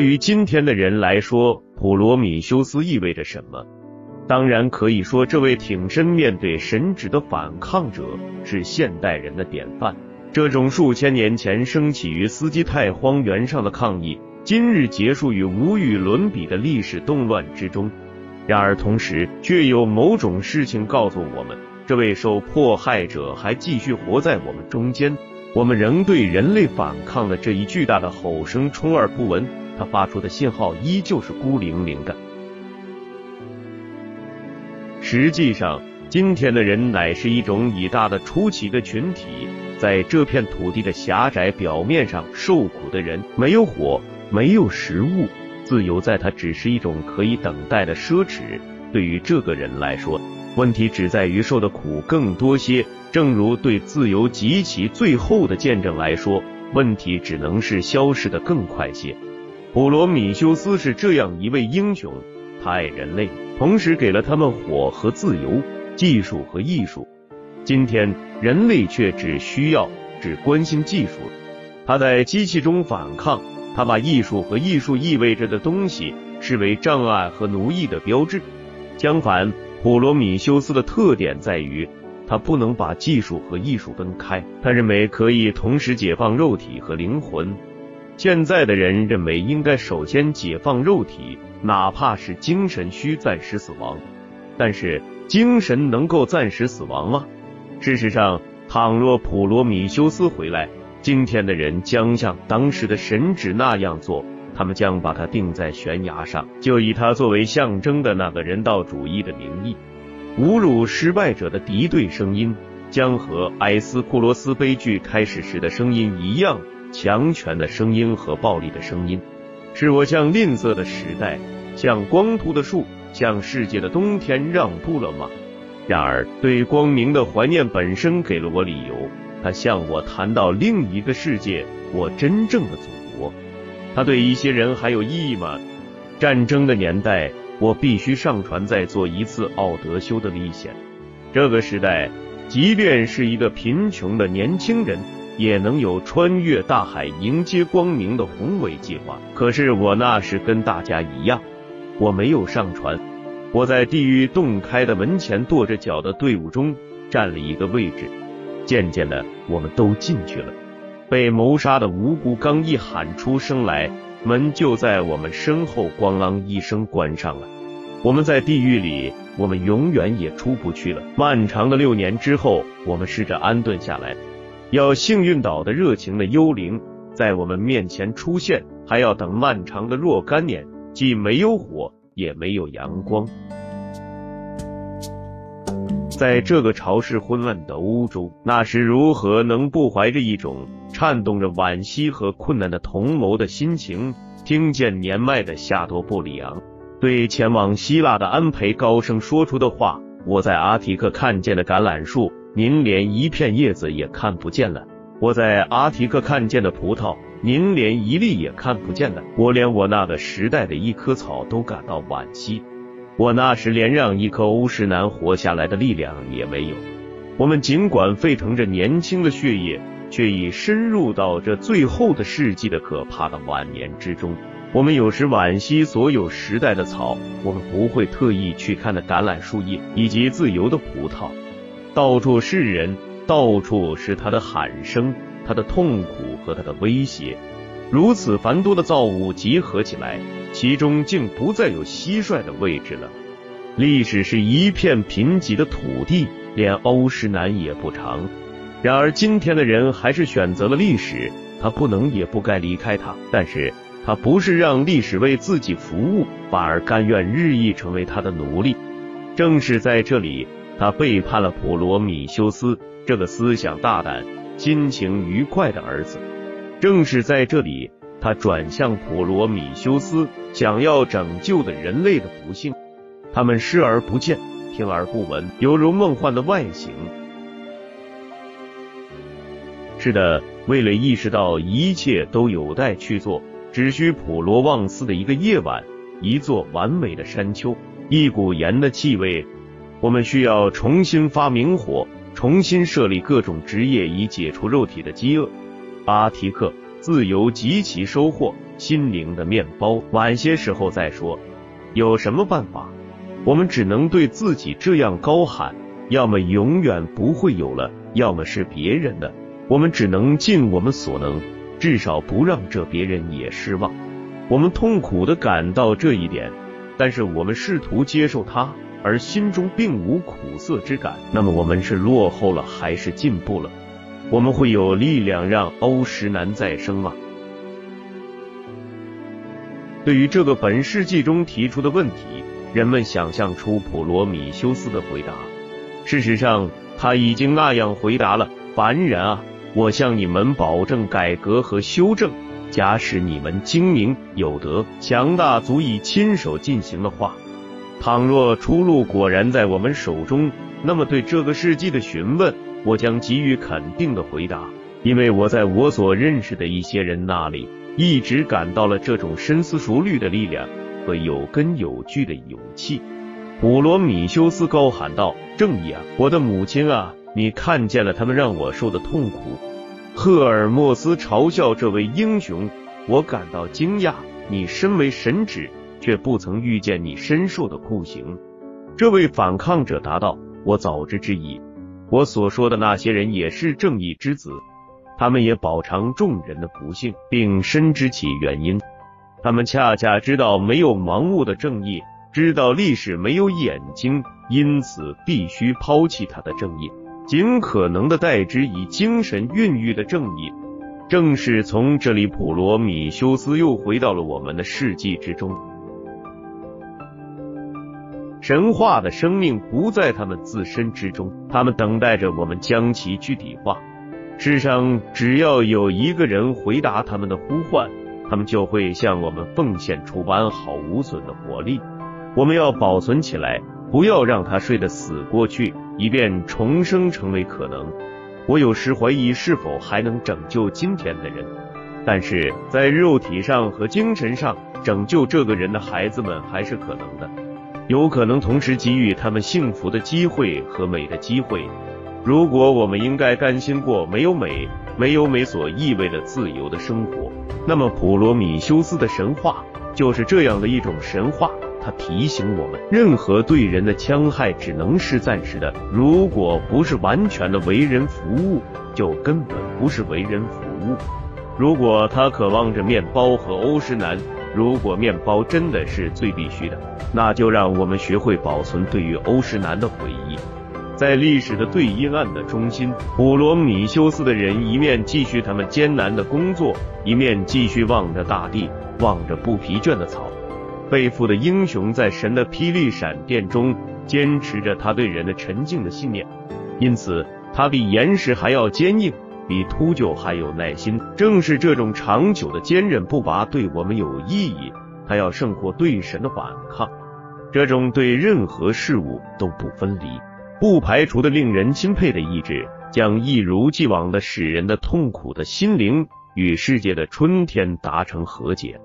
对于今天的人来说，普罗米修斯意味着什么？当然可以说，这位挺身面对神旨的反抗者是现代人的典范。这种数千年前升起于斯基泰荒原上的抗议，今日结束于无与伦比的历史动乱之中。然而，同时却有某种事情告诉我们，这位受迫害者还继续活在我们中间。我们仍对人类反抗的这一巨大的吼声充耳不闻，他发出的信号依旧是孤零零的。实际上，今天的人乃是一种以大的出奇的群体，在这片土地的狭窄表面上受苦的人，没有火，没有食物，自由在他只是一种可以等待的奢侈。对于这个人来说，问题只在于受的苦更多些。正如对自由及其最后的见证来说，问题只能是消失的更快些。普罗米修斯是这样一位英雄，他爱人类。同时给了他们火和自由、技术和艺术。今天人类却只需要、只关心技术。他在机器中反抗，他把艺术和艺术意味着的东西视为障碍和奴役的标志。相反，普罗米修斯的特点在于，他不能把技术和艺术分开。他认为可以同时解放肉体和灵魂。现在的人认为应该首先解放肉体。哪怕是精神需暂时死亡，但是精神能够暂时死亡吗？事实上，倘若普罗米修斯回来，今天的人将像当时的神旨那样做，他们将把他钉在悬崖上，就以他作为象征的那个人道主义的名义，侮辱失败者的敌对声音，将和埃斯库罗斯悲剧开始时的声音一样，强权的声音和暴力的声音。是我向吝啬的时代，向光秃的树，向世界的冬天让步了吗？然而，对光明的怀念本身给了我理由。他向我谈到另一个世界，我真正的祖国。他对一些人还有意义吗？战争的年代，我必须上船再做一次奥德修的历险。这个时代，即便是一个贫穷的年轻人。也能有穿越大海迎接光明的宏伟计划。可是我那时跟大家一样，我没有上船，我在地狱洞开的门前跺着脚的队伍中占了一个位置。渐渐的，我们都进去了。被谋杀的无辜刚一喊出声来，门就在我们身后咣啷一声关上了。我们在地狱里，我们永远也出不去了。漫长的六年之后，我们试着安顿下来。要幸运岛的热情的幽灵在我们面前出现，还要等漫长的若干年，既没有火，也没有阳光。在这个潮湿昏暗的欧洲，那时如何能不怀着一种颤动着惋惜和困难的同谋的心情，听见年迈的夏多布里昂对前往希腊的安培高声说出的话？我在阿提克看见的橄榄树。您连一片叶子也看不见了。我在阿提克看见的葡萄，您连一粒也看不见了。我连我那个时代的一棵草都感到惋惜。我那时连让一颗欧石楠活下来的力量也没有。我们尽管沸腾着年轻的血液，却已深入到这最后的世纪的可怕的晚年之中。我们有时惋惜所有时代的草，我们不会特意去看的橄榄树叶以及自由的葡萄。到处是人，到处是他的喊声，他的痛苦和他的威胁。如此繁多的造物集合起来，其中竟不再有蟋蟀的位置了。历史是一片贫瘠的土地，连欧石南也不长。然而今天的人还是选择了历史，他不能也不该离开它。但是他不是让历史为自己服务，反而甘愿日益成为他的奴隶。正是在这里。他背叛了普罗米修斯这个思想大胆、心情愉快的儿子。正是在这里，他转向普罗米修斯，想要拯救的人类的不幸。他们视而不见，听而不闻，犹如梦幻的外形。是的，为了意识到一切都有待去做，只需普罗旺斯的一个夜晚，一座完美的山丘，一股盐的气味。我们需要重新发明火，重新设立各种职业，以解除肉体的饥饿。阿提克，自由及其收获，心灵的面包，晚些时候再说。有什么办法？我们只能对自己这样高喊：要么永远不会有了，要么是别人的。我们只能尽我们所能，至少不让这别人也失望。我们痛苦的感到这一点，但是我们试图接受它，而心中并无苦涩之感。那么我们是落后了还是进步了？我们会有力量让欧石南再生吗？对于这个本世纪中提出的问题。人们想象出普罗米修斯的回答。事实上，他已经那样回答了：“凡人啊，我向你们保证改革和修正。假使你们精明有德、强大，足以亲手进行的话，倘若出路果然在我们手中，那么对这个世纪的询问，我将给予肯定的回答，因为我在我所认识的一些人那里，一直感到了这种深思熟虑的力量。”和有根有据的勇气，普罗米修斯高喊道：“正义啊，我的母亲啊，你看见了他们让我受的痛苦。”赫尔墨斯嘲笑这位英雄，我感到惊讶。你身为神旨，却不曾遇见你深受的酷刑。这位反抗者答道：“我早知之矣。我所说的那些人也是正义之子，他们也饱尝众人的不幸，并深知其原因。”他们恰恰知道没有盲目的正义，知道历史没有眼睛，因此必须抛弃他的正义，尽可能的代之以精神孕育的正义。正是从这里，普罗米修斯又回到了我们的世纪之中。神话的生命不在他们自身之中，他们等待着我们将其具体化。世上只要有一个人回答他们的呼唤。他们就会向我们奉献出完好无损的活力，我们要保存起来，不要让他睡得死过去，以便重生成为可能。我有时怀疑是否还能拯救今天的人，但是在肉体上和精神上拯救这个人的孩子们还是可能的，有可能同时给予他们幸福的机会和美的机会。如果我们应该甘心过没有美、没有美所意味的自由的生活，那么普罗米修斯的神话就是这样的一种神话。他提醒我们，任何对人的戕害只能是暂时的，如果不是完全的为人服务，就根本不是为人服务。如果他渴望着面包和欧诗南，如果面包真的是最必须的，那就让我们学会保存对于欧诗南的回忆。在历史的最阴暗的中心，普罗米修斯的人一面继续他们艰难的工作，一面继续望着大地，望着不疲倦的草。背负的英雄在神的霹雳闪电中坚持着他对人的沉静的信念，因此他比岩石还要坚硬，比秃鹫还有耐心。正是这种长久的坚韧不拔对我们有意义，他要胜过对神的反抗，这种对任何事物都不分离。不排除的令人钦佩的意志，将一如既往的使人的痛苦的心灵与世界的春天达成和解。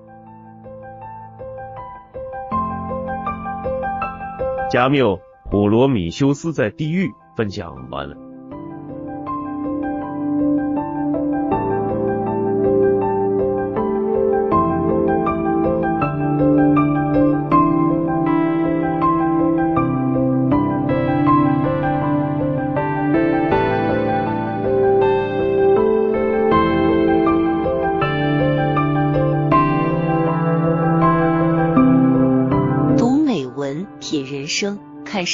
加缪，普罗米修斯在地狱分享完了。